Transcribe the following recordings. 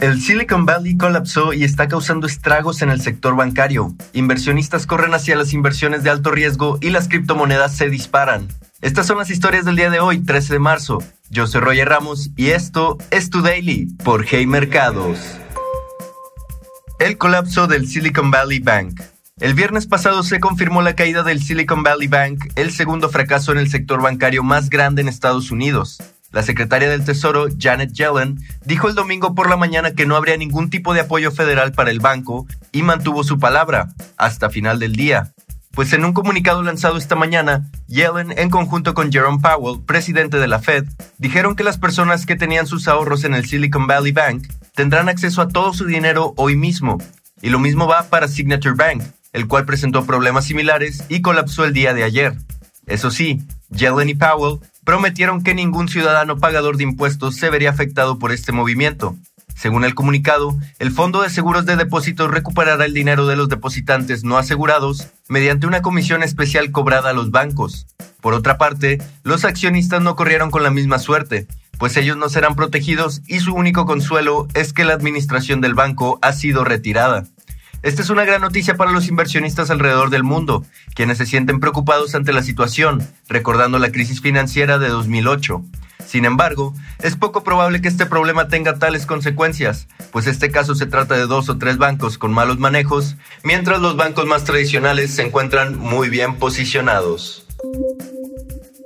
El Silicon Valley colapsó y está causando estragos en el sector bancario. Inversionistas corren hacia las inversiones de alto riesgo y las criptomonedas se disparan. Estas son las historias del día de hoy, 13 de marzo. Yo soy Roger Ramos y esto es Tu Daily por Hey Mercados. El colapso del Silicon Valley Bank. El viernes pasado se confirmó la caída del Silicon Valley Bank, el segundo fracaso en el sector bancario más grande en Estados Unidos. La secretaria del Tesoro, Janet Yellen, dijo el domingo por la mañana que no habría ningún tipo de apoyo federal para el banco y mantuvo su palabra hasta final del día. Pues en un comunicado lanzado esta mañana, Yellen, en conjunto con Jerome Powell, presidente de la Fed, dijeron que las personas que tenían sus ahorros en el Silicon Valley Bank tendrán acceso a todo su dinero hoy mismo. Y lo mismo va para Signature Bank, el cual presentó problemas similares y colapsó el día de ayer. Eso sí, Yellen y Powell prometieron que ningún ciudadano pagador de impuestos se vería afectado por este movimiento. Según el comunicado, el Fondo de Seguros de Depósitos recuperará el dinero de los depositantes no asegurados mediante una comisión especial cobrada a los bancos. Por otra parte, los accionistas no corrieron con la misma suerte, pues ellos no serán protegidos y su único consuelo es que la administración del banco ha sido retirada. Esta es una gran noticia para los inversionistas alrededor del mundo, quienes se sienten preocupados ante la situación, recordando la crisis financiera de 2008. Sin embargo, es poco probable que este problema tenga tales consecuencias, pues este caso se trata de dos o tres bancos con malos manejos, mientras los bancos más tradicionales se encuentran muy bien posicionados.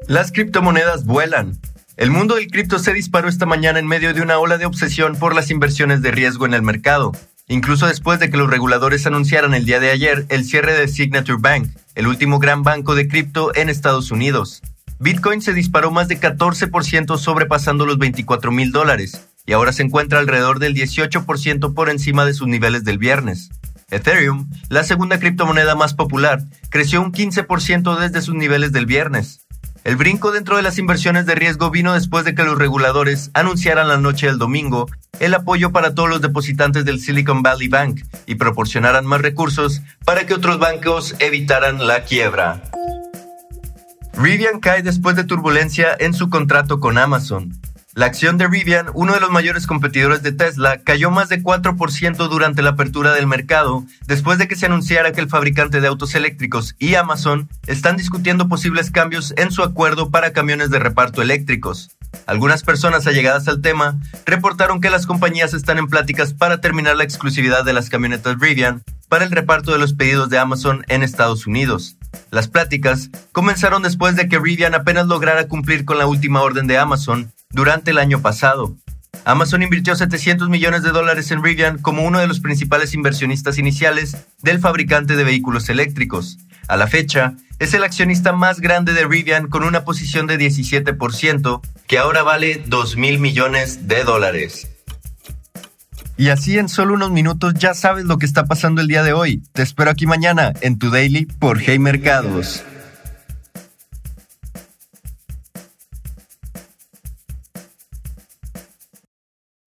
Las criptomonedas vuelan. El mundo del cripto se disparó esta mañana en medio de una ola de obsesión por las inversiones de riesgo en el mercado incluso después de que los reguladores anunciaran el día de ayer el cierre de Signature Bank, el último gran banco de cripto en Estados Unidos. Bitcoin se disparó más de 14% sobrepasando los 24 mil dólares y ahora se encuentra alrededor del 18% por encima de sus niveles del viernes. Ethereum, la segunda criptomoneda más popular, creció un 15% desde sus niveles del viernes. El brinco dentro de las inversiones de riesgo vino después de que los reguladores anunciaran la noche del domingo el apoyo para todos los depositantes del Silicon Valley Bank y proporcionaran más recursos para que otros bancos evitaran la quiebra. Rivian cae después de turbulencia en su contrato con Amazon. La acción de Rivian, uno de los mayores competidores de Tesla, cayó más de 4% durante la apertura del mercado, después de que se anunciara que el fabricante de autos eléctricos y Amazon están discutiendo posibles cambios en su acuerdo para camiones de reparto eléctricos. Algunas personas allegadas al tema reportaron que las compañías están en pláticas para terminar la exclusividad de las camionetas Rivian para el reparto de los pedidos de Amazon en Estados Unidos. Las pláticas comenzaron después de que Rivian apenas lograra cumplir con la última orden de Amazon durante el año pasado. Amazon invirtió 700 millones de dólares en Rivian como uno de los principales inversionistas iniciales del fabricante de vehículos eléctricos. A la fecha, es el accionista más grande de Rivian con una posición de 17%, que ahora vale 2 mil millones de dólares. Y así en solo unos minutos ya sabes lo que está pasando el día de hoy. Te espero aquí mañana en tu Daily por Hey Mercados.